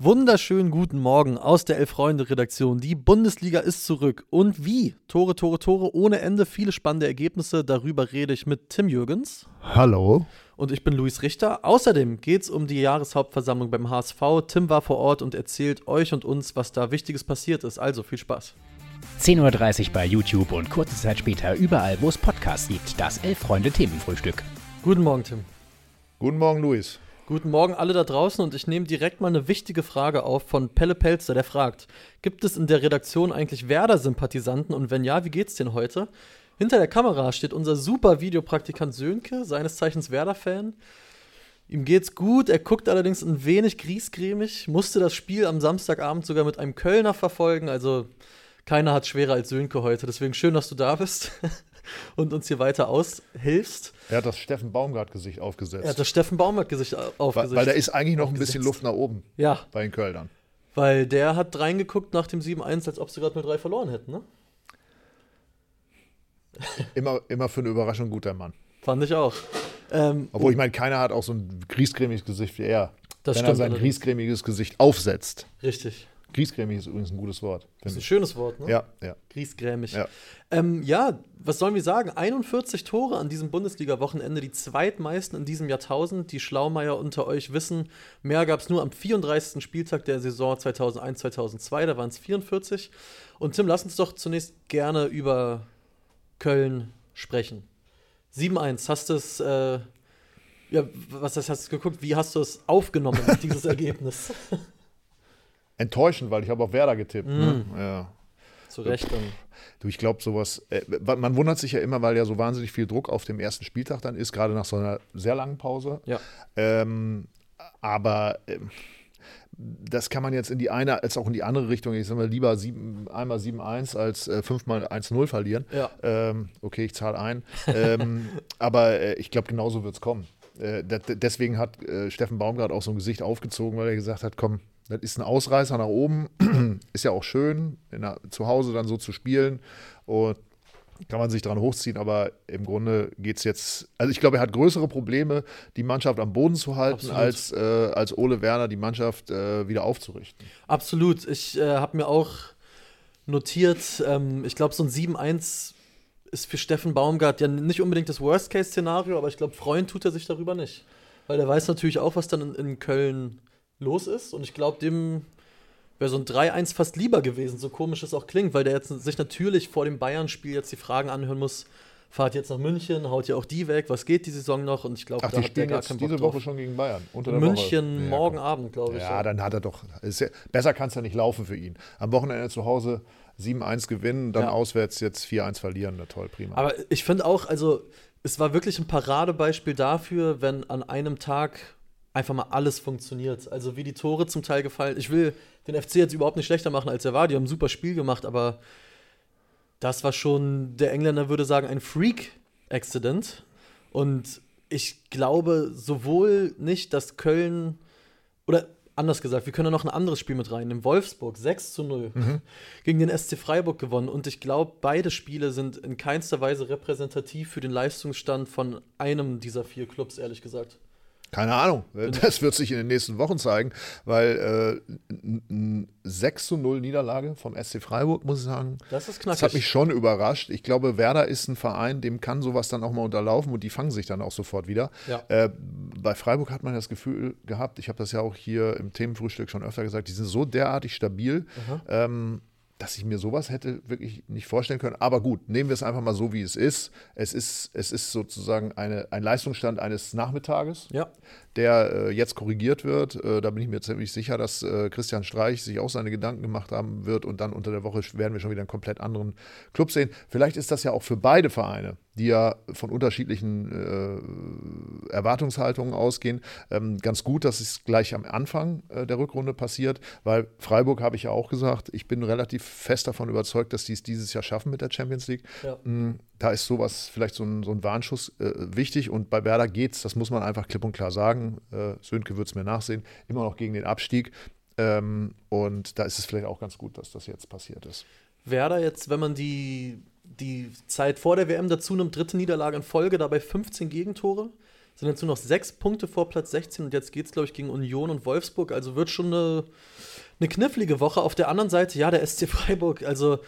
Wunderschönen guten Morgen aus der Elf-Freunde-Redaktion. Die Bundesliga ist zurück. Und wie? Tore, Tore, Tore ohne Ende, viele spannende Ergebnisse. Darüber rede ich mit Tim Jürgens. Hallo. Und ich bin Luis Richter. Außerdem geht es um die Jahreshauptversammlung beim HSV. Tim war vor Ort und erzählt euch und uns, was da Wichtiges passiert ist. Also viel Spaß. 10.30 Uhr bei YouTube und kurze Zeit später überall, wo es Podcasts gibt. Das Elf-Freunde-Themenfrühstück. Guten Morgen, Tim. Guten Morgen, Luis. Guten Morgen alle da draußen und ich nehme direkt mal eine wichtige Frage auf von Pelle Pelzer, der fragt: Gibt es in der Redaktion eigentlich Werder-Sympathisanten und wenn ja, wie geht's denn heute? Hinter der Kamera steht unser super Videopraktikant Sönke, seines Zeichens Werder-Fan. Ihm geht's gut, er guckt allerdings ein wenig griesgrämig, musste das Spiel am Samstagabend sogar mit einem Kölner verfolgen, also keiner hat schwerer als Sönke heute. Deswegen schön, dass du da bist und uns hier weiter aushilfst. Er hat das Steffen Baumgart-Gesicht aufgesetzt. Er hat das Steffen Baumgart-Gesicht aufgesetzt. Weil, weil da ist eigentlich noch ein bisschen Luft nach oben ja. bei den Kölnern. Weil der hat reingeguckt nach dem 7-1, als ob sie gerade mit drei verloren hätten, ne? Immer, immer für eine Überraschung guter Mann. Fand ich auch. Ähm, Obwohl, ich meine, keiner hat auch so ein griesgrämiges Gesicht wie er. Das wenn stimmt er sein griesgrämiges Gesicht aufsetzt. Richtig. Griesgrämig ist übrigens ein gutes Wort. Das ist ein schönes Wort, ne? Ja, ja. Griesgrämig. Ja. Ähm, ja, was sollen wir sagen? 41 Tore an diesem Bundesliga-Wochenende, die zweitmeisten in diesem Jahrtausend. Die Schlaumeier unter euch wissen, mehr gab es nur am 34. Spieltag der Saison 2001-2002, da waren es 44. Und Tim, lass uns doch zunächst gerne über Köln sprechen. 7-1, hast du es, äh, ja, was hast du geguckt, wie hast du es aufgenommen, dieses Ergebnis? Enttäuschend, weil ich habe auf Werder getippt. Ne? Mm. Ja. Zu Recht dann. Du, ich glaube, sowas, äh, man wundert sich ja immer, weil ja so wahnsinnig viel Druck auf dem ersten Spieltag dann ist, gerade nach so einer sehr langen Pause. Ja. Ähm, aber ähm, das kann man jetzt in die eine als auch in die andere Richtung, ich sage mal, lieber sieben, einmal 7-1 als äh, fünfmal 1-0 verlieren. Ja. Ähm, okay, ich zahle ein. ähm, aber äh, ich glaube, genauso wird es kommen. Äh, de- de- deswegen hat äh, Steffen Baumgart auch so ein Gesicht aufgezogen, weil er gesagt hat, komm, das ist ein Ausreißer nach oben. ist ja auch schön, der, zu Hause dann so zu spielen. Und kann man sich dran hochziehen, aber im Grunde geht es jetzt. Also ich glaube, er hat größere Probleme, die Mannschaft am Boden zu halten, Absolut. als, äh, als Ole Werner die Mannschaft äh, wieder aufzurichten. Absolut. Ich äh, habe mir auch notiert, ähm, ich glaube, so ein 7-1 ist für Steffen Baumgart ja nicht unbedingt das Worst-Case-Szenario, aber ich glaube, freuen tut er sich darüber nicht. Weil der weiß natürlich auch, was dann in, in Köln los ist. Und ich glaube, dem wäre so ein 3-1 fast lieber gewesen, so komisch es auch klingt, weil der jetzt sich natürlich vor dem Bayern-Spiel jetzt die Fragen anhören muss. Fahrt jetzt nach München, haut ja auch die weg, was geht die Saison noch? Und ich glaube, da die hat der gar jetzt keinen Bock diese drauf. Woche schon gegen Bayern. München. Ja, morgen komm. Abend, glaube ich. Ja, dann hat er doch. Ja, besser kann es ja nicht laufen für ihn. Am Wochenende zu Hause 7-1 gewinnen, dann Ja. auswärts jetzt 4-1 verlieren. Na toll, prima. Aber ich finde auch, also es war wirklich ein Paradebeispiel dafür, wenn an einem Tag einfach mal alles funktioniert. Also wie die Tore zum Teil gefallen. Ich will den FC jetzt überhaupt nicht schlechter machen, als er war. Die haben ein super Spiel gemacht, aber das war schon, der Engländer würde sagen, ein Freak-Accident. Und ich glaube sowohl nicht, dass Köln oder anders gesagt, wir können ja noch ein anderes Spiel mit reinnehmen. Wolfsburg 6 zu 0 gegen den SC Freiburg gewonnen. Und ich glaube, beide Spiele sind in keinster Weise repräsentativ für den Leistungsstand von einem dieser vier Clubs, ehrlich gesagt. Keine Ahnung. Das wird sich in den nächsten Wochen zeigen, weil äh, n- n- 6 zu 0 Niederlage vom SC Freiburg, muss ich sagen. Das ist Das knackig. hat mich schon überrascht. Ich glaube, Werder ist ein Verein, dem kann sowas dann auch mal unterlaufen und die fangen sich dann auch sofort wieder. Ja. Äh, bei Freiburg hat man das Gefühl gehabt, ich habe das ja auch hier im Themenfrühstück schon öfter gesagt, die sind so derartig stabil, ähm, dass ich mir sowas hätte wirklich nicht vorstellen können. Aber gut, nehmen wir es einfach mal so, wie es ist. Es ist, es ist sozusagen eine, ein Leistungsstand eines Nachmittages ja, der äh, jetzt korrigiert wird. Äh, da bin ich mir ziemlich sicher, dass äh, Christian Streich sich auch seine Gedanken gemacht haben wird und dann unter der Woche werden wir schon wieder einen komplett anderen Club sehen. Vielleicht ist das ja auch für beide Vereine, die ja von unterschiedlichen äh, Erwartungshaltungen ausgehen, ähm, ganz gut, dass es gleich am Anfang äh, der Rückrunde passiert, weil Freiburg habe ich ja auch gesagt, ich bin relativ fest davon überzeugt, dass die es dieses Jahr schaffen mit der Champions League. ja. Mm, Da ist sowas, vielleicht so ein, so ein Warnschuss äh, wichtig. Und bei Werder geht's, das muss man einfach klipp und klar sagen. Äh, Sönke wird es mir nachsehen, immer noch gegen den Abstieg. Ähm, und da ist es vielleicht auch ganz gut, dass das jetzt passiert ist. Werder jetzt, wenn man die, die Zeit vor der WM dazu nimmt, dritte Niederlage in Folge, dabei 15 Gegentore. Sind nur noch sechs Punkte vor Platz 16 und jetzt geht es, glaube ich, gegen Union und Wolfsburg. Also wird schon eine, eine knifflige Woche. Auf der anderen Seite, ja, der SC Freiburg. Also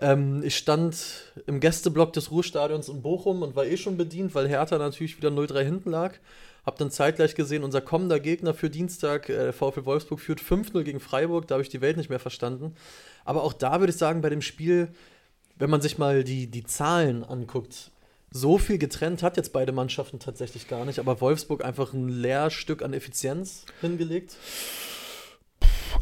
ähm, ich stand im Gästeblock des Ruhrstadions in Bochum und war eh schon bedient, weil Hertha natürlich wieder 0-3 hinten lag. Hab dann zeitgleich gesehen, unser kommender Gegner für Dienstag, äh, VfL Wolfsburg, führt 5-0 gegen Freiburg. Da habe ich die Welt nicht mehr verstanden. Aber auch da würde ich sagen, bei dem Spiel, wenn man sich mal die, die Zahlen anguckt, so viel getrennt hat jetzt beide Mannschaften tatsächlich gar nicht, aber Wolfsburg einfach ein Lehrstück an Effizienz hingelegt.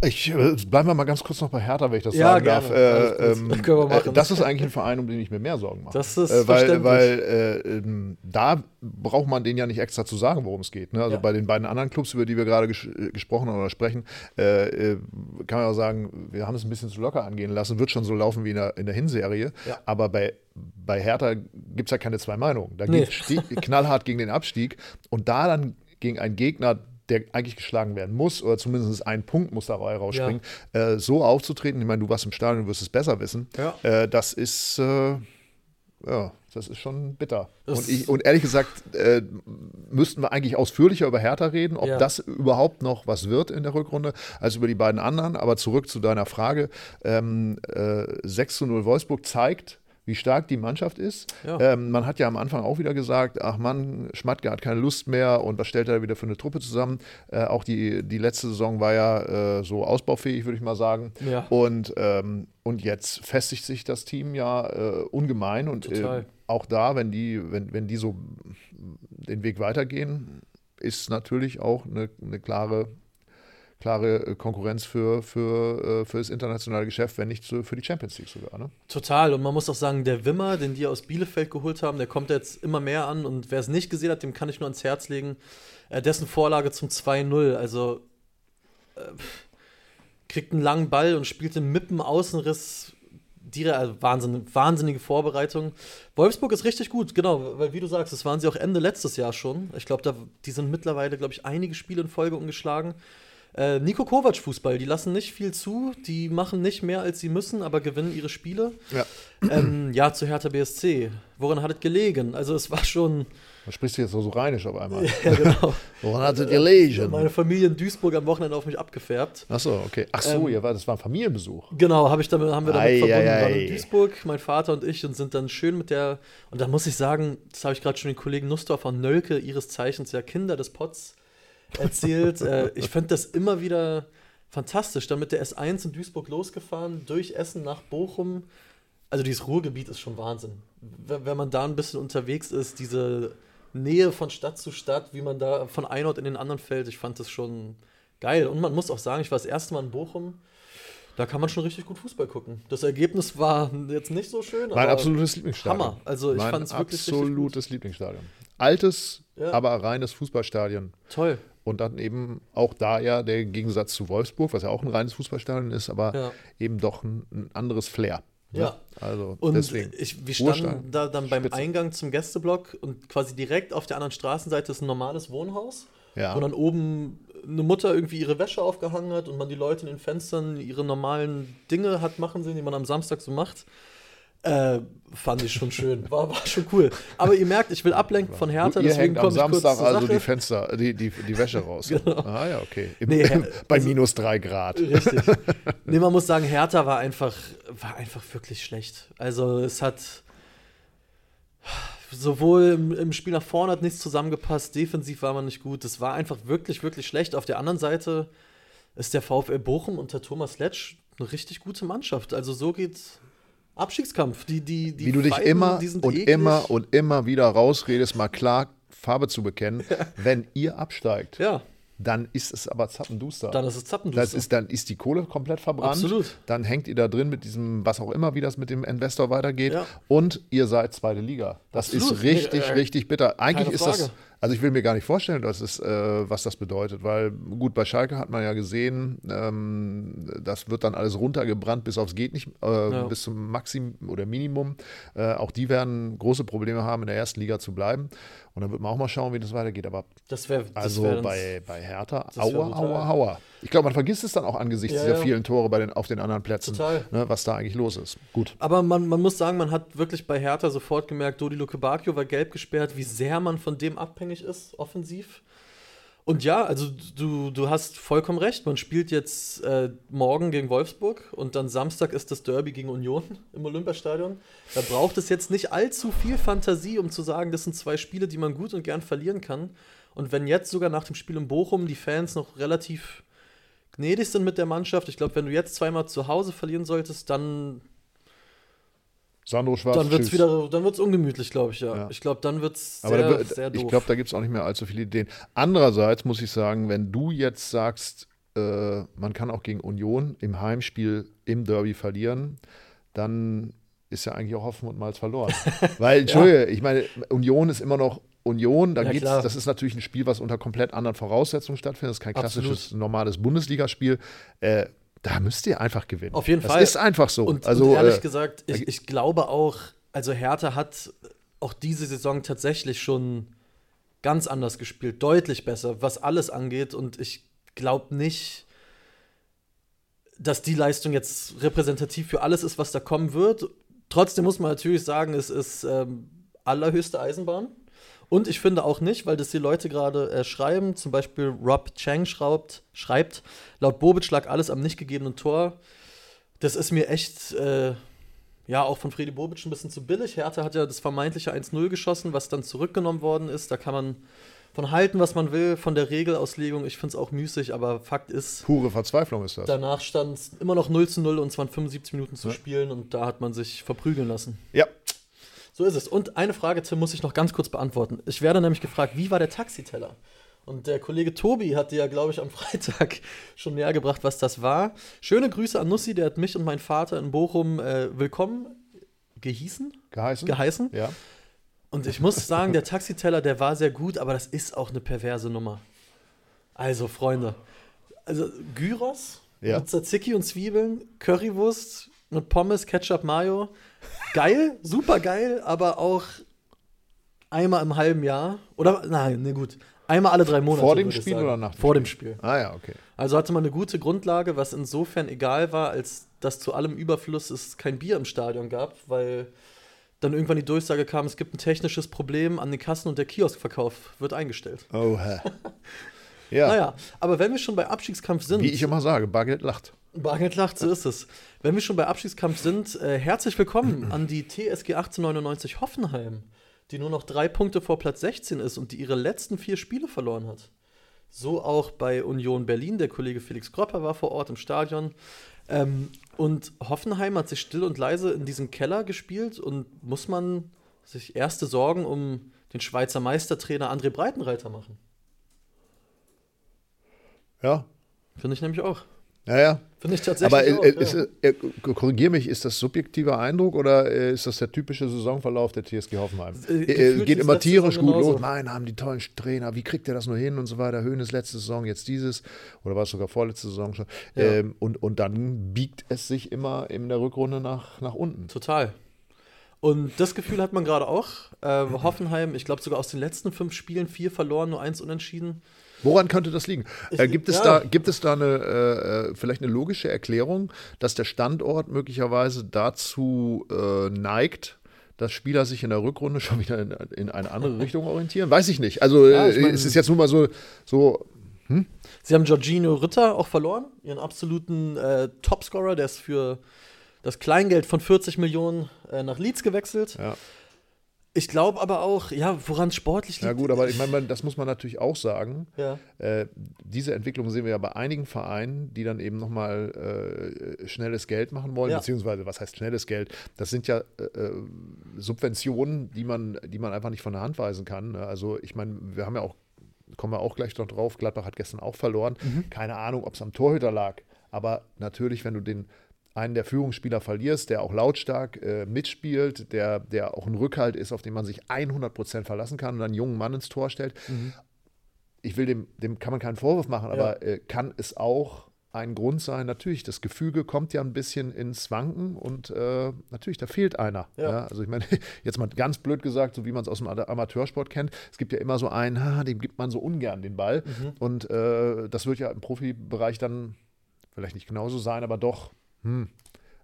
Ich äh, bleiben wir mal ganz kurz noch bei Hertha, wenn ich das Ja, sagen gerne. darf. Äh, ähm, Können wir machen. äh, das ist eigentlich ein Verein, um den ich mir mehr Sorgen mache. Das ist äh, weil, verständlich. weil äh, ähm, da braucht man denen ja nicht extra zu sagen, worum es geht. Ne? Also Ja. bei den beiden anderen Clubs, über die wir gerade ges gesprochen haben oder sprechen, äh, äh, kann man auch sagen, wir haben es ein bisschen zu locker angehen lassen. Wird schon so laufen wie in der, in der Hinserie. Ja. Aber bei, bei Hertha gibt es ja keine zwei Meinungen. Da Nee. geht es knallhart gegen den Abstieg. Und da dann gegen einen Gegner, der eigentlich geschlagen werden muss, oder zumindest ein Punkt muss dabei rausspringen, äh, so aufzutreten, ich meine, du warst im Stadion, du wirst es besser wissen, Ja. äh, das ist, äh, ja, das ist schon bitter. Und, ich, und ehrlich gesagt, äh, müssten wir eigentlich ausführlicher über Hertha reden, ob Ja. das überhaupt noch was wird in der Rückrunde, als über die beiden anderen. Aber zurück zu deiner Frage. Ähm, äh, 6 zu 0 Wolfsburg zeigt, wie stark die Mannschaft ist. Ja. Ähm, man hat ja am Anfang auch wieder gesagt, ach Mann, Schmatke hat keine Lust mehr und was stellt er wieder für eine Truppe zusammen? Äh, auch die, die letzte Saison war ja äh, so ausbaufähig, würde ich mal sagen. Ja. Und, ähm, und jetzt festigt sich das Team ja äh, ungemein und äh, auch da, wenn die, wenn, wenn die so den Weg weitergehen, ist natürlich auch eine, eine klare, klare äh, Konkurrenz für, für, äh, für das internationale Geschäft, wenn nicht für die Champions League sogar. Ne? Total. Und man muss auch sagen, der Wimmer, den die aus Bielefeld geholt haben, der kommt jetzt immer mehr an. Und wer es nicht gesehen hat, dem kann ich nur ans Herz legen. Äh, dessen Vorlage zum 2-0. Also äh, kriegt einen langen Ball und spielt den Mippen Außenriss. Also Wahnsinn, wahnsinnige Vorbereitung. Wolfsburg ist richtig gut, genau, weil wie du sagst, das waren sie auch Ende letztes Jahr schon. Ich glaube, die sind mittlerweile, glaube ich, einige Spiele in Folge ungeschlagen. Äh, Nico Kovac Fußball, die lassen nicht viel zu, die machen nicht mehr als sie müssen, aber gewinnen ihre Spiele. Ja. Ähm, ja, zu Hertha BSC. Woran hat es gelegen? Also es war schon, Da sprichst du jetzt so, so rheinisch auf einmal. ja genau, Woran hat es gelegen? meine Familie in Duisburg am Wochenende auf mich abgefärbt. Achso, okay. Ach so, Ähm, war- das war ein Familienbesuch. Genau, hab ich damit, haben wir damit Ei, verbunden. ei, Wir waren ei. in Duisburg, mein Vater und ich, und sind dann schön mit der, und da muss ich sagen, das habe ich gerade schon den Kollegen Nussdorfer und Nölke, ihres Zeichens ja Kinder des Pots, erzählt. äh, ich finde das immer wieder fantastisch. Dann mit der S1 in Duisburg losgefahren, durch Essen nach Bochum. Also dieses Ruhrgebiet ist schon Wahnsinn. Wenn, wenn man da ein bisschen unterwegs ist, diese Nähe von Stadt zu Stadt, wie man da von einem Ort in den anderen fällt, ich fand das schon geil. Und man muss auch sagen, ich war das erste Mal in Bochum. Da kann man schon richtig gut Fußball gucken. Das Ergebnis war jetzt nicht so schön, Mein aber absolutes Lieblingsstadion. Hammer. Also ich fand es wirklich absolutes Lieblingsstadion. Altes, Ja. aber reines Fußballstadion. toll. Und dann eben auch da ja der Gegensatz zu Wolfsburg, was ja auch ein reines Fußballstadion ist, aber Ja. eben doch ein, ein anderes Flair. ne? Ja. Also Und deswegen. ich, wir standen da dann beim Spitze. Eingang zum Gästeblock und quasi direkt auf der anderen Straßenseite ist ein normales Wohnhaus. Ja. Wo dann oben eine Mutter irgendwie ihre Wäsche aufgehangen hat und man die Leute in den Fenstern ihre normalen Dinge hat machen sehen, die man am Samstag so macht. Äh, fand ich schon schön. War, war schon cool. Aber ihr merkt, ich will ablenken von Hertha, Ihr deswegen hängt am komme ich kurz Samstag zur also Sache. die Fenster, die, die, die Wäsche raus. Genau. Ah ja, okay. Im, Nee, Herr- bei also- minus drei Grad. Richtig. nee, man muss sagen, Hertha war einfach, war einfach wirklich schlecht. Also es hat sowohl im, im Spiel nach vorne hat nichts zusammengepasst, defensiv war man nicht gut. Es war einfach wirklich, wirklich schlecht. Auf der anderen Seite ist der VfL Bochum unter Thomas Letsch eine richtig gute Mannschaft. Also so geht Abstiegskampf. Die, die, die Wie du dich immer und eklig. immer und immer wieder rausredest, mal klar Farbe zu bekennen. Wenn ihr absteigt, Ja, dann ist es aber zappenduster. dann ist es Zappenduster. Das ist, dann ist die Kohle komplett verbrannt. Absolut. Dann hängt ihr da drin mit diesem, was auch immer, wie das mit dem Investor weitergeht. Ja. Und ihr seid zweite Liga. Das Absolut. ist richtig, Nee, äh, richtig bitter. Eigentlich ist das. Also ich will mir gar nicht vorstellen, dass es, äh, was das bedeutet. Weil gut, bei Schalke hat man ja gesehen, ähm, das wird dann alles runtergebrannt bis aufs geht nicht, äh, Ja. bis zum Maximum oder Minimum. Äh, auch die werden große Probleme haben, in der ersten Liga zu bleiben. Und dann wird man auch mal schauen, wie das weitergeht. Aber das wäre also bei, bei Hertha, wär aua, aua, aua. Ich glaube, man vergisst es dann auch angesichts Ja, dieser vielen Tore bei den, auf den anderen Plätzen. Ne, was da eigentlich los ist. Gut. Aber man, man muss sagen, man hat wirklich bei Hertha sofort gemerkt, Dodi Luke Bacchio war gelb gesperrt, wie sehr man von dem abhängig ist, offensiv. Und ja, also du, du hast vollkommen recht. Man spielt jetzt äh, morgen gegen Wolfsburg und dann Samstag ist das Derby gegen Union im Olympiastadion. Da braucht es jetzt nicht allzu viel Fantasie, um zu sagen, das sind zwei Spiele, die man gut und gern verlieren kann. Und wenn jetzt sogar nach dem Spiel in Bochum die Fans noch relativ gnädig sind mit der Mannschaft, ich glaube, wenn du jetzt zweimal zu Hause verlieren solltest, dann Sandro Schwarz. dann wird es wieder, dann wird's ungemütlich, glaube ich, ja. Ja. Ich glaube, dann wird es sehr, da, sehr doof. ich glaube, da gibt es auch nicht mehr allzu viele Ideen. Andererseits muss ich sagen, wenn du jetzt sagst, äh, man kann auch gegen Union im Heimspiel im Derby verlieren, dann ist ja eigentlich auch Hoffen und Malz verloren. Weil, Entschuldige, ich meine, Union ist immer noch Union, da Ja, geht's, klar. das ist natürlich ein Spiel, was unter komplett anderen Voraussetzungen stattfindet. Das ist kein Absolut. klassisches, normales Bundesligaspiel. Äh, da müsst ihr einfach gewinnen. Auf jeden das Fall. Das ist einfach so. und, also, und ehrlich äh, gesagt, ich, ich glaube auch, also Hertha hat auch diese Saison tatsächlich schon ganz anders gespielt, deutlich besser, was alles angeht. Und ich glaube nicht, dass die Leistung jetzt repräsentativ für alles ist, was da kommen wird. Trotzdem muss man natürlich sagen, es ist ähm, allerhöchste Eisenbahn. Und ich finde auch nicht, weil das die Leute gerade äh, schreiben, zum Beispiel Rob Chang schraubt, schreibt, laut Bobic lag alles am nicht gegebenen Tor. Das ist mir echt, äh, ja, auch von Freddy Bobic ein bisschen zu billig. Hertha hat ja das vermeintliche 1-0 geschossen, was dann zurückgenommen worden ist. Da kann man von halten, was man will, von der Regelauslegung. Ich finde es auch müßig, aber Fakt ist, pure Verzweiflung ist das. danach stand es immer noch 0 zu 0 und es waren 75 Minuten zu Ja. spielen und da hat man sich verprügeln lassen. ja, So ist es. Und eine Frage, Tim, muss ich noch ganz kurz beantworten. Ich werde nämlich gefragt, wie war der Taxiteller? Und der Kollege Tobi hat dir ja, glaube ich, am Freitag schon näher gebracht, was das war. Schöne Grüße an Nussi, der hat mich und meinen Vater in Bochum äh, willkommen gehießen, geheißen. geheißen. Ja. Und ich muss sagen, der Taxiteller, der war sehr gut, aber das ist auch eine perverse Nummer. Also, Freunde, also Gyros Ja. mit Tzatziki und Zwiebeln, Currywurst mit Pommes, Ketchup, Mayo. Geil, super geil, aber auch einmal im halben Jahr. Oder, nein, ne gut. Einmal alle drei Monate. Vor dem Spiel oder nach dem Vor Spiel? dem Spiel. Ah ja, okay. Also hatte man eine gute Grundlage, was insofern egal war, als dass zu allem Überfluss es kein Bier im Stadion gab, weil dann irgendwann die Durchsage kam, es gibt ein technisches Problem an den Kassen und der Kioskverkauf wird eingestellt. Oh, hä. ja. Naja, aber wenn wir schon bei Abstiegskampf sind, Wie ich immer sage, Bargeld lacht. Bargeld lacht, so ist es. Wenn wir schon bei Abstiegskampf sind, äh, herzlich willkommen an die TSG 1899 Hoffenheim, die nur noch drei Punkte vor Platz 16 ist und die ihre letzten vier Spiele verloren hat. So auch bei Union Berlin. Der Kollege Felix Kropper war vor Ort im Stadion. Ähm, und Hoffenheim hat sich still und leise in diesen Keller gespielt und muss man sich erste Sorgen um den Schweizer Meistertrainer André Breitenreiter machen. Ja. Finde ich nämlich auch. Naja. Finde ich tatsächlich Aber äh, äh, ja. ist, äh, korrigier mich, ist das subjektiver Eindruck oder ist das der typische Saisonverlauf der TSG Hoffenheim? Äh, geht ist immer tierisch gut genauso. los. Nein, haben die tollen Trainer. Wie kriegt der das nur hin und so weiter? Höhnes letzte Saison, jetzt dieses. Oder war es sogar vorletzte Saison schon? Ja. Ähm, und, und dann biegt es sich immer in der Rückrunde nach, nach unten. Total. Und das Gefühl hat man gerade auch. Äh, Hoffenheim, ich glaube sogar aus den letzten fünf Spielen vier verloren, nur eins unentschieden. Woran könnte das liegen? Äh, gibt, es ja. da, gibt es da eine, äh, äh, vielleicht eine logische Erklärung, dass der Standort möglicherweise dazu äh, neigt, dass Spieler sich in der Rückrunde schon wieder in, in eine andere Richtung orientieren? Weiß ich nicht. Also Ja, ich äh, mein- es ist jetzt nur mal so, so Sie haben Giorgino Ritter auch verloren, ihren absoluten äh, Topscorer, der ist für das Kleingeld von 40 Millionen nach Leeds gewechselt. ja. Ich glaube aber auch, ja, woran sportlich liegt. ja gut, aber ich meine, das muss man natürlich auch sagen. Ja. Äh, diese Entwicklung sehen wir ja bei einigen Vereinen, die dann eben nochmal äh, schnelles Geld machen wollen, Ja. beziehungsweise was heißt schnelles Geld? Das sind ja äh, äh, Subventionen, die man, die man einfach nicht von der Hand weisen kann. ne? Also ich meine, wir haben ja auch, kommen wir auch gleich noch drauf, Gladbach hat gestern auch verloren. Keine Ahnung, ob es am Torhüter lag, aber natürlich, wenn du den einen der Führungsspieler verlierst, der auch lautstark äh, mitspielt, der, der auch ein Rückhalt ist, auf den man sich 100% verlassen kann und einen jungen Mann ins Tor stellt, ich will dem, dem kann man keinen Vorwurf machen, aber äh, kann es auch ein Grund sein. Natürlich, das Gefüge kommt ja ein bisschen ins Wanken und äh, natürlich, da fehlt einer. Ja. Ja. also ich meine, jetzt mal ganz blöd gesagt, so wie man es aus dem Ama- Amateursport kennt, es gibt ja immer so einen, ha, dem gibt man so ungern den Ball. Und äh, das wird ja im Profibereich dann vielleicht nicht genauso sein, aber doch. Hm.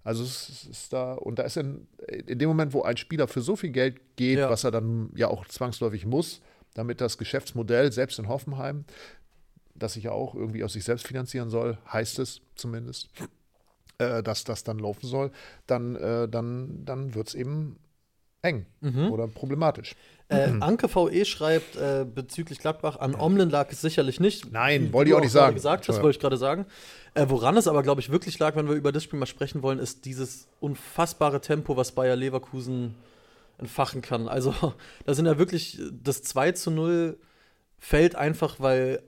Also es ist da, und da ist in, in dem Moment, wo ein Spieler für so viel Geld geht, Ja. was er dann ja auch zwangsläufig muss, damit das Geschäftsmodell, selbst in Hoffenheim, das sich ja auch irgendwie aus sich selbst finanzieren soll, heißt es zumindest, äh, dass das dann laufen soll, dann, äh, dann, dann wird es eben eng Mhm. oder problematisch. Äh, Anke VE schreibt äh, bezüglich Gladbach, an Omlen lag es sicherlich nicht. Nein, wollte ich auch nicht sagen. gesagt hast, Ja. wollte ich gerade sagen. Äh, woran es aber, glaube ich, wirklich lag, wenn wir über das Spiel mal sprechen wollen, ist dieses unfassbare Tempo, was Bayer Leverkusen entfachen kann. Also, da sind ja wirklich, das 2 zu 0 fällt einfach, weil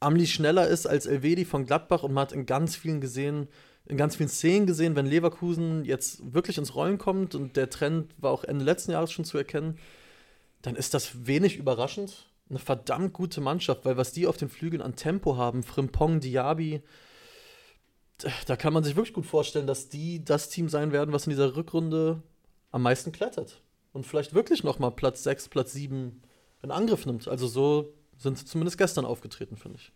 Amli schneller ist als Elvedi von Gladbach und man hat in ganz vielen gesehen, in ganz vielen Szenen gesehen, wenn Leverkusen jetzt wirklich ins Rollen kommt und der Trend war auch Ende letzten Jahres schon zu erkennen, dann ist das wenig überraschend. Eine verdammt gute Mannschaft, weil was die auf den Flügeln an Tempo haben, Frimpong, Diaby, da kann man sich wirklich gut vorstellen, dass die das Team sein werden, was in dieser Rückrunde am meisten klettert. Und vielleicht wirklich noch mal Platz 6, Platz 7 in Angriff nimmt. Also so sind sie zumindest gestern aufgetreten, finde ich.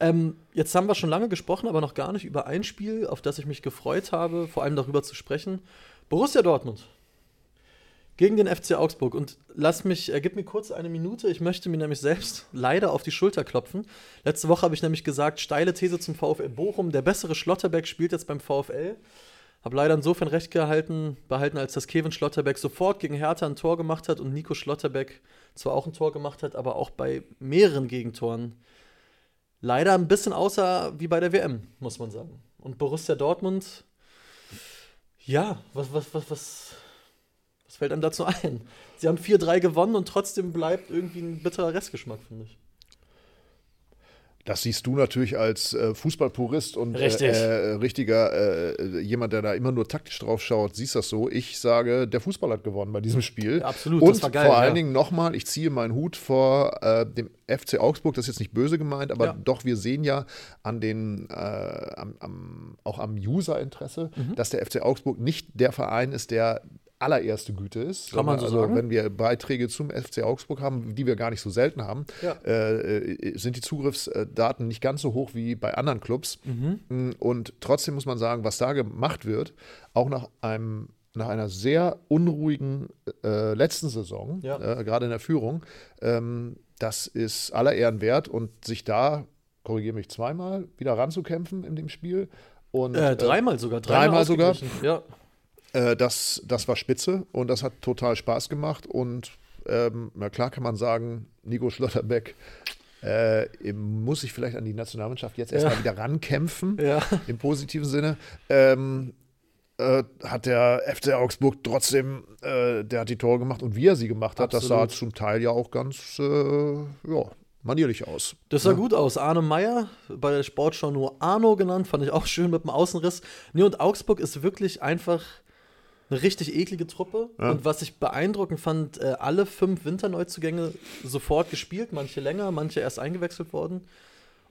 Ähm, jetzt haben wir schon lange gesprochen, aber noch gar nicht über ein Spiel, auf das ich mich gefreut habe, vor allem darüber zu sprechen. Borussia Dortmund gegen den FC Augsburg. Und lass mich, äh, gib mir kurz eine Minute. Ich möchte mir nämlich selbst leider auf die Schulter klopfen. Letzte Woche habe ich nämlich gesagt, steile These zum VfL Bochum. Der bessere Schlotterbeck spielt jetzt beim VfL. Habe leider insofern recht gehalten, behalten, als dass Kevin Schlotterbeck sofort gegen Hertha ein Tor gemacht hat und Nico Schlotterbeck zwar auch ein Tor gemacht hat, aber auch bei mehreren Gegentoren leider ein bisschen außer wie bei der WM, muss man sagen. Und Borussia Dortmund, ja, was, was, was, was, was fällt einem dazu ein? Sie haben 4-3 gewonnen und trotzdem bleibt irgendwie ein bitterer Restgeschmack, finde ich. Das siehst du natürlich als äh, Fußballpurist und Richtig. Äh, äh, richtiger äh, jemand, der da immer nur taktisch drauf schaut, siehst das so. Ich sage, der Fußball hat gewonnen bei diesem Spiel. Absolut, Und das war geil, vor ja. allen Dingen nochmal, ich ziehe meinen Hut vor äh, dem FC Augsburg. Das ist jetzt nicht böse gemeint, aber Ja. doch, wir sehen ja an den, äh, am, am, auch am User-Interesse, Mhm. dass der FC Augsburg nicht der Verein ist, der allererste Güte ist. Kann man so also, sagen. Wenn wir Beiträge zum FC Augsburg haben, die wir gar nicht so selten haben, Ja. äh, äh, sind die Zugriffsdaten nicht ganz so hoch wie bei anderen Clubs. Mhm. Mm, Und trotzdem muss man sagen, was da gemacht wird, auch nach einem nach einer sehr unruhigen äh, letzten Saison, Ja. äh, gerade in der Führung, ähm, das ist aller Ehren wert und sich da, korrigiere mich zweimal, wieder ranzukämpfen in dem Spiel. Und, Äh, dreimal sogar. dreimal sogar? ausgeglichen. Ja. Äh, das, das war spitze und das hat total Spaß gemacht. Und ähm, na klar kann man sagen, Nico Schlotterbeck äh, muss sich vielleicht an die Nationalmannschaft jetzt erstmal Ja. wieder rankämpfen, Ja. im positiven Sinne. Ähm, äh, hat der FC Augsburg trotzdem, äh, der hat die Tore gemacht und wie er sie gemacht hat, das sah Absolut. zum Teil ja auch ganz äh, ja, manierlich aus. Das sah gut aus. Arne Meyer, bei der Sportschau nur Arno genannt, fand ich auch schön mit dem Außenriss. Nee, und Augsburg ist wirklich einfach eine richtig eklige Truppe. Und was ich beeindruckend fand, äh, alle fünf Winterneuzugänge sofort gespielt, manche länger, manche erst eingewechselt worden.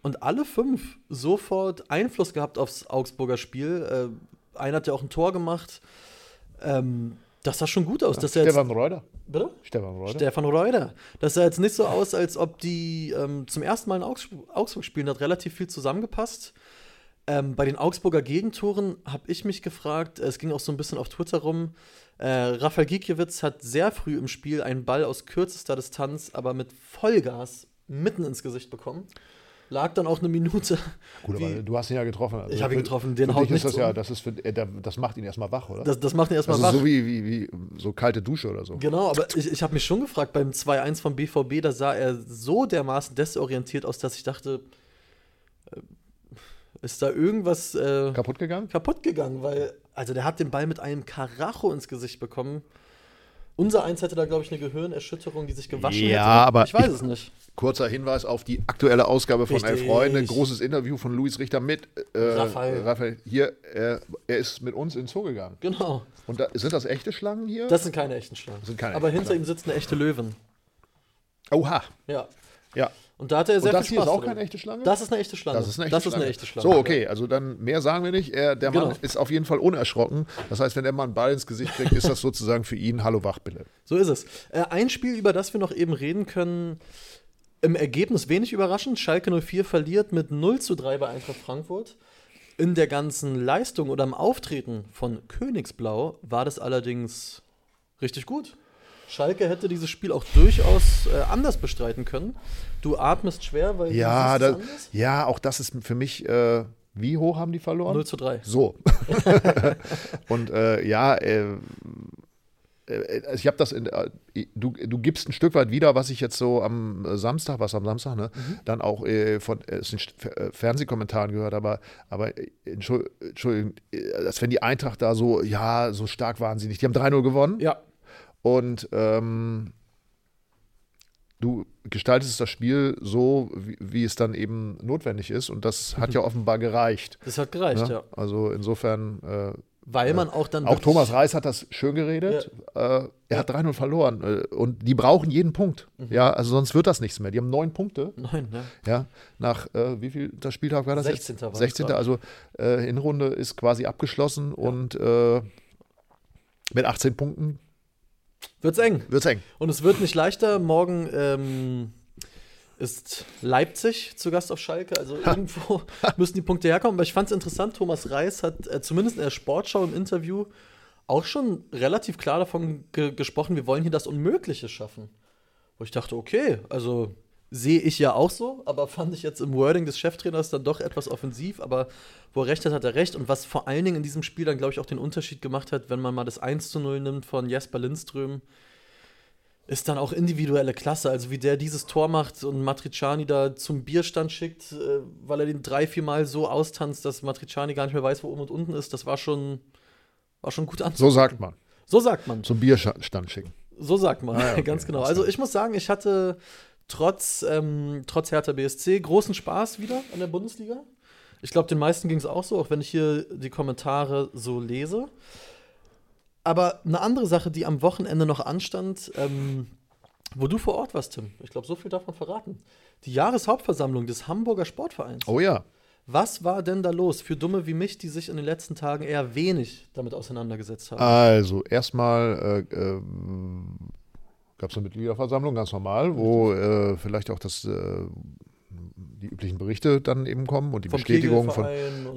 Und alle fünf sofort Einfluss gehabt aufs Augsburger Spiel. Äh, einer hat ja auch ein Tor gemacht. Ähm, das sah schon gut aus. dass er jetzt, Stefan Reuter. bitte? Stefan Reuter. Stefan Reuter. Das sah jetzt nicht so aus, als ob die ähm, zum ersten Mal in Augsburg, Augsburg spielen. Hat relativ viel zusammengepasst. Ähm, bei den Augsburger Gegentoren habe ich mich gefragt, es ging auch so ein bisschen auf Twitter rum. Äh, Rafael Gikiewicz hat sehr früh im Spiel einen Ball aus kürzester Distanz, aber mit Vollgas mitten ins Gesicht bekommen. Lag dann auch eine Minute. Gut, aber du hast ihn ja getroffen. Also Ich habe ihn getroffen, den haut nichts das ja, um. das ist für, äh, das macht ihn erstmal wach, oder? das, das macht ihn erstmal wach. so wie, wie, wie so kalte Dusche oder so. Genau, aber ich, ich habe mich schon gefragt, beim 2-1 vom BVB, da sah er so dermaßen desorientiert aus, dass ich dachte, äh, ist da irgendwas äh, Kaputt gegangen? kaputt gegangen? Weil, also der hat den Ball mit einem Karacho ins Gesicht bekommen. Unser Eins hätte da, glaube ich, eine Gehirnerschütterung, die sich gewaschen Ja, hätte. aber ich weiß ich- es nicht. Kurzer Hinweis auf die aktuelle Ausgabe von. Elf Freunde. Großes Interview von Luis Richter mit äh, Raphael. Raphael. Hier, äh, er ist mit uns ins Zoo gegangen. Genau. Und da, sind das echte Schlangen hier? Das sind keine echten Schlangen. sind keine aber echten hinter ihm sitzt eine echte Löwin. Oha. Ja. Ja. Und da hatte er sehr Und das viel hier Spaß. ist auch dabei. keine echte Schlange? Das ist eine echte Schlange. Das ist eine echte das Schlange. Ist eine echte Schlange. So, okay, also dann mehr sagen wir nicht. Er, der Mann Genau. ist auf jeden Fall unerschrocken. Das heißt, wenn der Mann einen Ball ins Gesicht kriegt, ist das sozusagen für ihn Hallo Wachbille. So ist es. Äh, ein Spiel, über das wir noch eben reden können, im Ergebnis wenig überraschend. Schalke 04 verliert mit 0 zu 3 bei Eintracht Frankfurt. In der ganzen Leistung oder im Auftreten von Königsblau war das allerdings richtig gut. Schalke hätte dieses Spiel auch durchaus äh, anders bestreiten können. Du atmest schwer, weil Ja, das, ja, auch das ist für mich, äh, wie hoch haben die verloren? 0 zu 3. So. und äh, ja, äh, äh, ich habe das, in, äh, du, du gibst ein Stück weit wieder, was ich jetzt so am Samstag, was am Samstag, ne, dann auch äh, von äh, Fernsehkommentaren gehört, aber, aber Entschuld- Entschuldigung, äh, als wenn die Eintracht da so, ja, so stark waren sie nicht. Die haben 3-0 gewonnen Ja, und ähm, du gestaltest das Spiel so, wie, wie es dann eben notwendig ist und das hat ja offenbar gereicht. das hat gereicht, Ne? ja. Also insofern, äh, Weil man auch dann. auch Thomas Reis hat das schön geredet. Äh, er hat 3-0 verloren äh, und die brauchen jeden Punkt. Mhm. Ja, also sonst wird das nichts mehr. Die haben neun Punkte. Nein, ne? Ja, nach äh, wie viel das Spieltag war das 16. jetzt? war das 16. gerade. Also äh, Hinrunde ist quasi abgeschlossen und äh, mit 18 Punkten Wird's eng. wird es eng. Und es wird nicht leichter. Morgen ähm, ist Leipzig zu Gast auf Schalke. Also irgendwo müssen die Punkte herkommen. Aber ich fand es interessant, Thomas Reis hat äh, zumindest in der Sportschau im Interview auch schon relativ klar davon ge gesprochen, wir wollen hier das Unmögliche schaffen. Wo ich dachte, okay, also sehe ich ja auch so, aber fand ich jetzt im Wording des Cheftrainers dann doch etwas offensiv. Aber wo er recht hat, hat er recht. Und was vor allen Dingen in diesem Spiel dann, glaube ich, auch den Unterschied gemacht hat, wenn man mal das 1 zu 0 nimmt von Jesper Lindström, ist dann auch individuelle Klasse. Also wie der dieses Tor macht und Matriciani da zum Bierstand schickt, äh, weil er den drei, vier Mal so austanzt, dass Matriciani gar nicht mehr weiß, wo oben und unten ist, das war schon, war schon gut So anzusehen. sagt man. So sagt man. Zum Bierstand schicken. So sagt man, Ah, ja, okay. ganz genau. Also ich muss sagen, ich hatte trotz, ähm, trotz Hertha BSC großen Spaß wieder an der Bundesliga. Ich glaube, den meisten ging es auch so, auch wenn ich hier die Kommentare so lese. Aber eine andere Sache, die am Wochenende noch anstand, ähm, wo du vor Ort warst, Tim, ich glaube, so viel darf man verraten. Die Jahreshauptversammlung des Hamburger Sportvereins. Oh ja. Was war denn da los für Dumme wie mich, die sich in den letzten Tagen eher wenig damit auseinandergesetzt haben? Also, erstmal äh, äh, gab es eine Mitgliederversammlung, ganz normal, wo äh, vielleicht auch das, äh, die üblichen Berichte dann eben kommen und die Vom Bestätigung von.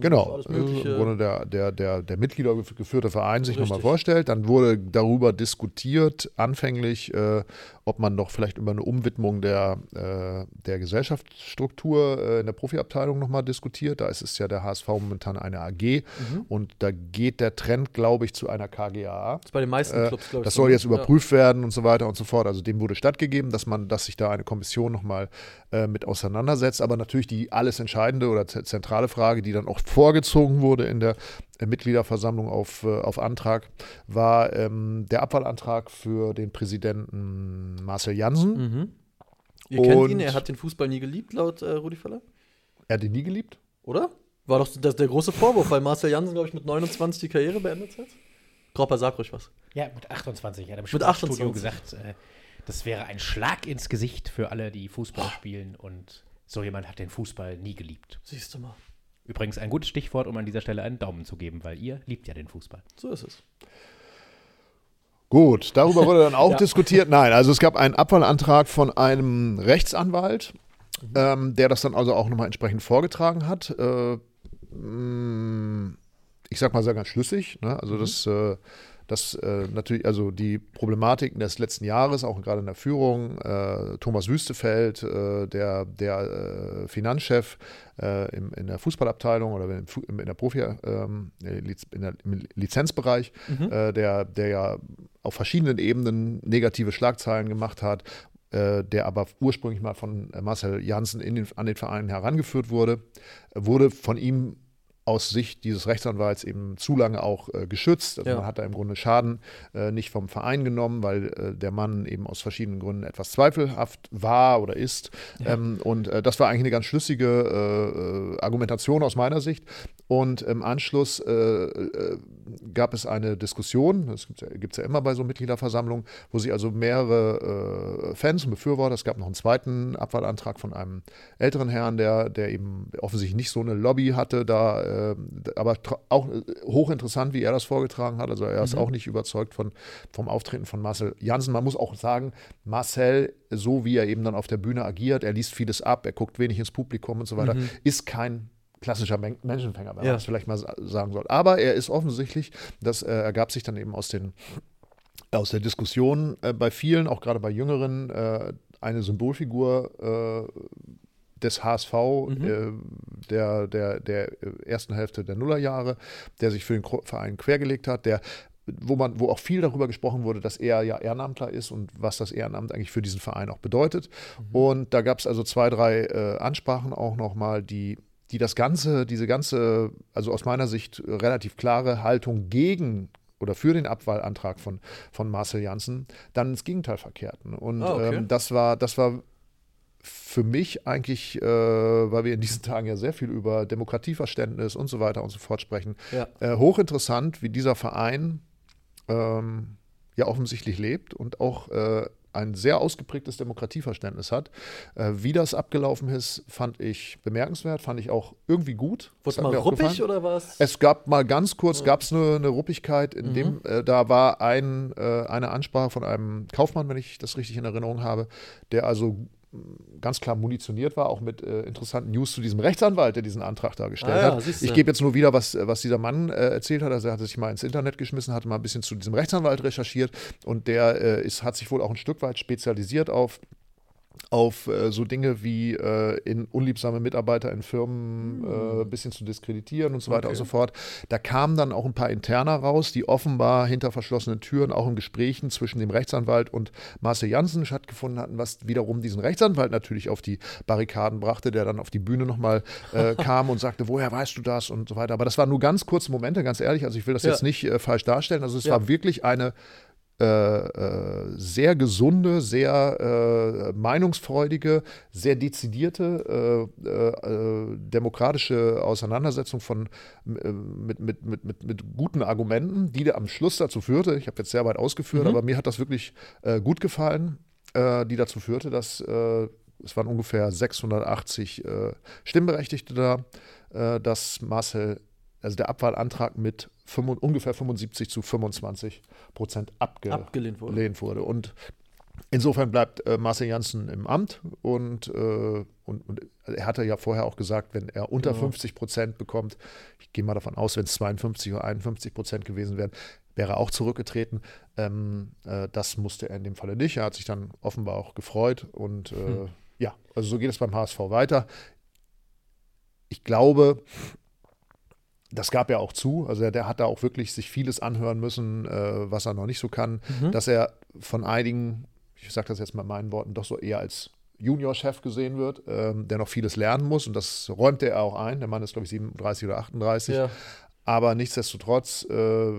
Genau, Mögliche. wurde der, der, der, der Mitglieder geführte Verein sich nochmal vorstellt. Dann wurde darüber diskutiert, anfänglich, äh, ob man doch vielleicht über eine Umwidmung der, äh, der Gesellschaftsstruktur äh, in der Profiabteilung nochmal diskutiert. Da ist es ja der HSV momentan eine AG Mhm. und da geht der Trend, glaube ich, zu einer KGAA. Das ist bei den meisten Äh, Clubs, glaube ich. Das so, soll ne? jetzt überprüft werden und so weiter und so fort. Also dem wurde stattgegeben, dass man, dass sich da eine Kommission nochmal äh, mit auseinandersetzt. Aber natürlich die alles entscheidende oder zentrale Frage, die dann auch vorgezogen wurde in der äh, Mitgliederversammlung auf, äh, auf Antrag, war ähm, der Abwahlantrag für den Präsidenten Marcel Janssen. Ja. Mhm. Ihr kennt ihn, Und- er hat den Fußball nie geliebt, laut äh, Rudi Völler. Er hat ihn nie geliebt. Oder? War doch das, der große Vorwurf, weil Marcel Jansen, glaube ich, mit 29 die Karriere beendet hat. Kropper, sag ruhig was. Ja, mit 28. Er hat im Mit Sportstudio 28. gesagt, äh, das wäre ein Schlag ins Gesicht für alle, die Fußball spielen. Und so jemand hat den Fußball nie geliebt. Siehst du mal. Übrigens ein gutes Stichwort, um an dieser Stelle einen Daumen zu geben, weil ihr liebt ja den Fußball. So ist es. Gut, darüber wurde dann auch Ja. diskutiert. Nein, also es gab einen Abwahlantrag von einem Rechtsanwalt, ähm, der das dann also auch nochmal entsprechend vorgetragen hat. Äh, mh, ich sag mal sehr ganz schlüssig. Ne? Also das, äh, das äh, natürlich, also die Problematiken des letzten Jahres, auch gerade in der Führung, äh, Thomas Wüstefeld, äh, der, der äh, Finanzchef äh, im, in der Fußballabteilung oder im, Fu- in der Profi, ähm, in der, im Lizenzbereich, äh, der, der ja auf verschiedenen Ebenen negative Schlagzeilen gemacht hat, der aber ursprünglich mal von Marcel Janssen in den, an den Verein herangeführt wurde, wurde von ihm aus Sicht dieses Rechtsanwalts eben zu lange auch äh, geschützt. Also Ja. man hat da im Grunde Schaden äh, nicht vom Verein genommen, weil äh, der Mann eben aus verschiedenen Gründen etwas zweifelhaft war oder ist. Ähm, und äh, das war eigentlich eine ganz schlüssige äh, äh, Argumentation aus meiner Sicht. Und im Anschluss gab es eine Diskussion, das gibt es ja immer bei so Mitgliederversammlungen, wo sich also mehrere äh, Fans und Befürworter, es gab noch einen zweiten Abwahlantrag von einem älteren Herrn, der, der eben offensichtlich nicht so eine Lobby hatte, da, äh, aber auch äh, hochinteressant, wie er das vorgetragen hat. Also er ist mhm. auch nicht überzeugt von, vom Auftreten von Marcel Janssen. Man muss auch sagen, Marcel, so wie er eben dann auf der Bühne agiert, er liest vieles ab, er guckt wenig ins Publikum und so weiter, mhm. ist kein klassischer Men Menschenfänger, wenn ja. man das vielleicht mal sagen soll. Aber er ist offensichtlich, das äh, ergab sich dann eben aus den aus der Diskussion äh, bei vielen, auch gerade bei Jüngeren, äh, eine Symbolfigur äh, des HSV mhm. Äh, der, der, der ersten Hälfte der Nullerjahre, der sich für den Verein quergelegt hat, der wo man, wo auch viel darüber gesprochen wurde, dass er ja Ehrenamtler ist und was das Ehrenamt eigentlich für diesen Verein auch bedeutet. Mhm. Und da gab es also zwei, drei äh, Ansprachen auch nochmal, die die das Ganze, diese ganze, also aus meiner Sicht relativ klare Haltung gegen oder für den Abwahlantrag von, von Marcel Janssen dann ins Gegenteil verkehrten. Und oh, okay. ähm, das war, das war für mich eigentlich, äh, weil wir in diesen Tagen ja sehr viel über Demokratieverständnis und so weiter und so fort sprechen, ja. äh, hochinteressant, wie dieser Verein ähm, ja offensichtlich lebt und auch äh, ein sehr ausgeprägtes Demokratieverständnis hat. Äh, wie das abgelaufen ist, fand ich bemerkenswert, fand ich auch irgendwie gut. Wurde es mal ruppig oder was? Es gab mal ganz kurz, ja. gab es eine, eine, Ruppigkeit, in mhm. dem, äh, da war ein, äh, eine Ansprache von einem Kaufmann, wenn ich das richtig in Erinnerung habe, der also ganz klar munitioniert war, auch mit äh, interessanten News zu diesem Rechtsanwalt, der diesen Antrag dargestellt ah, ja, hat. Ich gebe jetzt nur wieder, was, was dieser Mann äh, erzählt hat. Also er hat sich mal ins Internet geschmissen, hat mal ein bisschen zu diesem Rechtsanwalt recherchiert und der äh, ist, hat sich wohl auch ein Stück weit spezialisiert auf auf äh, so Dinge wie äh, in unliebsame Mitarbeiter in Firmen ein äh, hm. bisschen zu diskreditieren und so weiter okay. und so fort. Da kamen dann auch ein paar Interner raus, die offenbar hinter verschlossenen Türen auch in Gesprächen zwischen dem Rechtsanwalt und Marcel Janssen stattgefunden hatten, was wiederum diesen Rechtsanwalt natürlich auf die Barrikaden brachte, der dann auf die Bühne nochmal äh, kam und sagte, woher weißt du das und so weiter. Aber das waren nur ganz kurze Momente, ganz ehrlich. Also ich will das ja. jetzt nicht äh, falsch darstellen. Also es ja. war wirklich eine äh, äh, sehr gesunde, sehr äh, meinungsfreudige, sehr dezidierte äh, äh, demokratische Auseinandersetzung von, mit, mit, mit, mit, mit guten Argumenten, die am Schluss dazu führte, ich habe jetzt sehr weit ausgeführt, mhm. aber mir hat das wirklich gut gefallen, die dazu führte, dass es waren ungefähr 680 Stimmberechtigte da, dass Marcel also der Abwahlantrag mit 5, ungefähr 75 zu 25 Prozent abge abgelehnt wurde. wurde. Und insofern bleibt äh, Marcel Janssen im Amt und, äh, und, und, er hatte ja vorher auch gesagt, wenn er unter genau. 50 Prozent bekommt, ich gehe mal davon aus, wenn es 52 oder 51 Prozent gewesen wären, wäre er auch zurückgetreten. Ähm, äh, das musste er in dem Falle nicht. Er hat sich dann offenbar auch gefreut und äh, hm. ja, also so geht es beim HSV weiter. Ich glaube, das gab er auch zu. Also der, der, hat da auch wirklich sich vieles anhören müssen, äh, was er noch nicht so kann. Mhm. Dass er von einigen, ich sage das jetzt mal in meinen Worten, doch so eher als Juniorchef gesehen wird, ähm, der noch vieles lernen muss. Und das räumte er auch ein. Der Mann ist, glaube ich, 37 oder 38. Ja. Aber nichtsdestotrotz äh,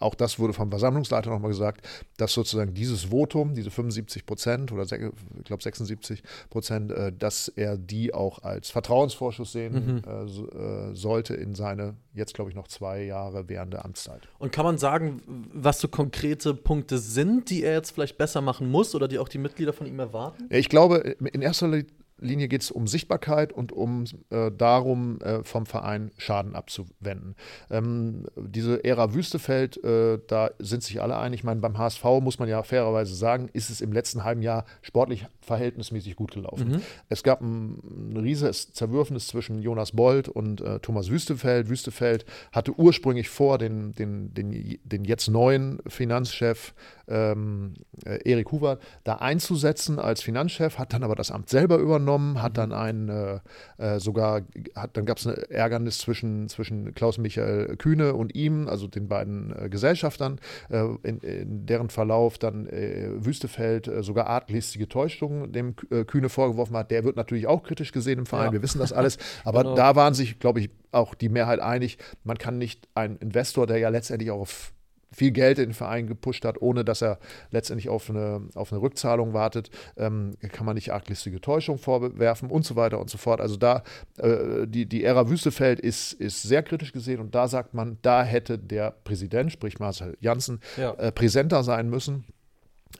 auch das wurde vom Versammlungsleiter nochmal gesagt, dass sozusagen dieses Votum, diese 75 Prozent oder ich glaube 76 Prozent, äh, dass er die auch als Vertrauensvorschuss sehen mhm. äh, äh, sollte in seine jetzt, glaube ich, noch zwei Jahre währende Amtszeit. Und kann man sagen, was so konkrete Punkte sind, die er jetzt vielleicht besser machen muss oder die auch die Mitglieder von ihm erwarten? Ich glaube, in erster Linie geht es um Sichtbarkeit und um äh, darum, äh, vom Verein Schaden abzuwenden. Ähm, diese Ära Wüstefeld, äh, da sind sich alle einig. Ich meine, beim HSV muss man ja fairerweise sagen, ist es im letzten halben Jahr sportlich verhältnismäßig gut gelaufen. Mhm. Es gab ein, ein riesiges Zerwürfnis zwischen Jonas Bold und äh, Thomas Wüstefeld. Wüstefeld hatte ursprünglich vor, den, den, den, den jetzt neuen Finanzchef ähm, äh, Erik Hubert da einzusetzen als Finanzchef, hat dann aber das Amt selber übernommen, hat dann einen äh, äh sogar, hat, dann gab es ein Ärgernis zwischen, zwischen Klaus-Michael Kühne und ihm, also den beiden äh, Gesellschaftern, äh, in, in, deren Verlauf dann äh, Wüstefeld sogar artlistige Täuschungen dem Kühne vorgeworfen hat. Der wird natürlich auch kritisch gesehen im Verein, ja. wir wissen das alles, aber genau. da waren sich, glaube ich, auch die Mehrheit einig, man kann nicht einen Investor, der ja letztendlich auch auf viel Geld in den Verein gepusht hat, ohne dass er letztendlich auf eine, auf eine Rückzahlung wartet, ähm, kann man nicht arglistige Täuschung vorwerfen und so weiter und so fort. Also da, äh, die, die Ära Wüstefeld ist, ist sehr kritisch gesehen und da sagt man, da hätte der Präsident, sprich Marcel Janssen, Ja. äh, präsenter sein müssen.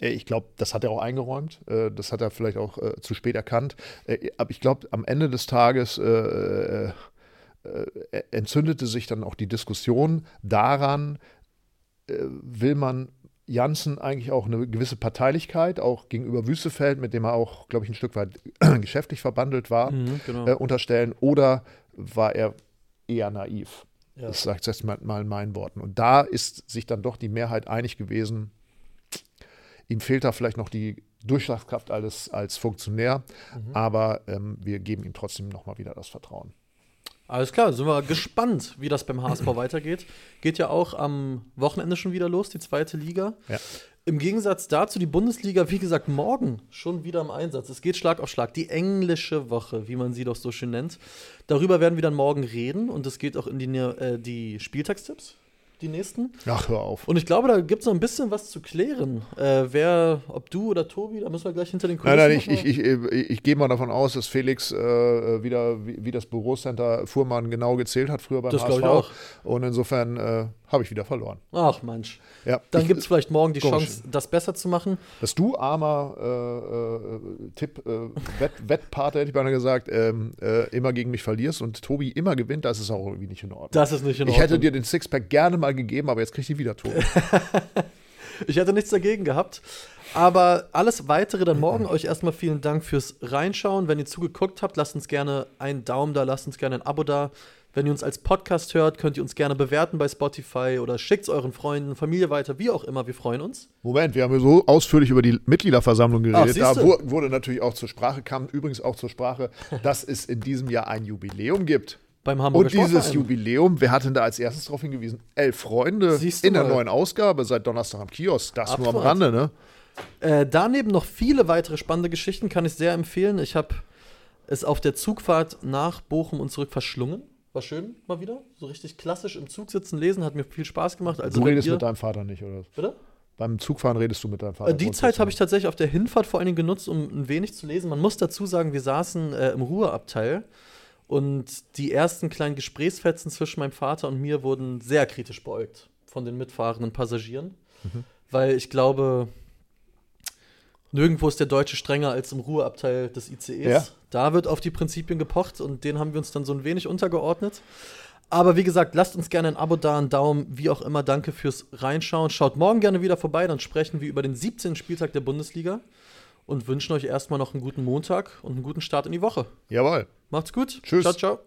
Äh, Ich glaube, das hat er auch eingeräumt. äh, Das hat er vielleicht auch äh, zu spät erkannt. Aber ich glaube, am Ende des Tages entzündete sich dann auch die Diskussion daran, will man Janssen eigentlich auch eine gewisse Parteilichkeit, auch gegenüber Wüstefeld, mit dem er auch, glaube ich, ein Stück weit geschäftlich verbandelt war, Mhm, genau. äh, unterstellen, oder war er eher naiv? Ja. Das sagt jetzt mal, mal in meinen Worten. Und da ist sich dann doch die Mehrheit einig gewesen, ihm fehlt da vielleicht noch die Durchschlagskraft als, als Funktionär, Mhm. aber ähm, wir geben ihm trotzdem nochmal wieder das Vertrauen. Alles klar, sind wir gespannt, wie das beim HSV weitergeht. Geht ja auch am Wochenende schon wieder los, die zweite Liga. Ja. Im Gegensatz dazu die Bundesliga, wie gesagt, morgen schon wieder im Einsatz. Es geht Schlag auf Schlag. Die englische Woche, wie man sie doch so schön nennt. Darüber werden wir dann morgen reden und es geht auch in die, äh, die Spieltagstipps, die nächsten. Ach, hör auf. Und ich glaube, da gibt es noch ein bisschen was zu klären. Äh, wer, ob du oder Tobi, da müssen wir gleich hinter den Kulissen. Nein, nein, ich, ich, ich, ich, ich gehe mal davon aus, dass Felix äh, wieder, wie, wie das Bürocenter Fuhrmann genau gezählt hat früher beim Das HSV. ich auch. Und insofern äh, habe ich wieder verloren. Ach, Mensch. Ja, Dann ich- gibt es vielleicht morgen die komisch. Chance, das besser zu machen. Dass du, armer äh, äh, Tipp, äh, Wett, Wettpate, hätte ich beinahe gesagt, ähm, äh, immer gegen mich verlierst und Tobi immer gewinnt, das ist auch irgendwie nicht in Ordnung. Das ist nicht in ich Ordnung. hätte dir den Sixpack gerne mal gegeben, aber jetzt krieg ich die wieder, Tobi. Ich hätte nichts dagegen gehabt. Aber alles weitere dann morgen. Euch erstmal vielen Dank fürs Reinschauen. Wenn ihr zugeguckt habt, lasst uns gerne einen Daumen da, lasst uns gerne ein Abo da. Wenn ihr uns als Podcast hört, könnt ihr uns gerne bewerten bei Spotify oder schickt es euren Freunden, Familie weiter, wie auch immer. Wir freuen uns. Moment, wir haben so ausführlich über die Mitgliederversammlung geredet. Ach, da wurde natürlich auch zur Sprache, kam übrigens auch zur Sprache, dass es in diesem Jahr ein Jubiläum gibt. Beim Hamburger Und dieses Sportverein. Jubiläum, wer hat denn da als erstes darauf hingewiesen? Elf Freunde Siehst in der mal. neuen Ausgabe seit Donnerstag am Kiosk. Das nur am Abfahrt. Rande, ne? Äh, daneben noch viele weitere spannende Geschichten, kann ich sehr empfehlen. Ich habe es auf der Zugfahrt nach Bochum und zurück verschlungen. War schön mal wieder. So richtig klassisch im Zug sitzen, lesen, hat mir viel Spaß gemacht. Also du redest ihr, mit deinem Vater nicht, oder? Bitte? Beim Zugfahren redest du mit deinem Vater. Äh, Die Zeit habe ich tatsächlich auf der Hinfahrt vor allen Dingen genutzt, um ein wenig zu lesen. Man muss dazu sagen, wir saßen äh, im Ruheabteil und die ersten kleinen Gesprächsfetzen zwischen meinem Vater und mir wurden sehr kritisch beäugt von den mitfahrenden Passagieren, weil ich glaube, nirgendwo ist der Deutsche strenger als im Ruheabteil des ICEs. Ja. Da wird auf die Prinzipien gepocht und denen haben wir uns dann so ein wenig untergeordnet. Aber wie gesagt, lasst uns gerne ein Abo da, einen Daumen, wie auch immer. Danke fürs Reinschauen. Schaut morgen gerne wieder vorbei, dann sprechen wir über den 17. Spieltag der Bundesliga und wünschen euch erstmal noch einen guten Montag und einen guten Start in die Woche. Jawohl. Macht's gut. Tschüss. Ciao, ciao.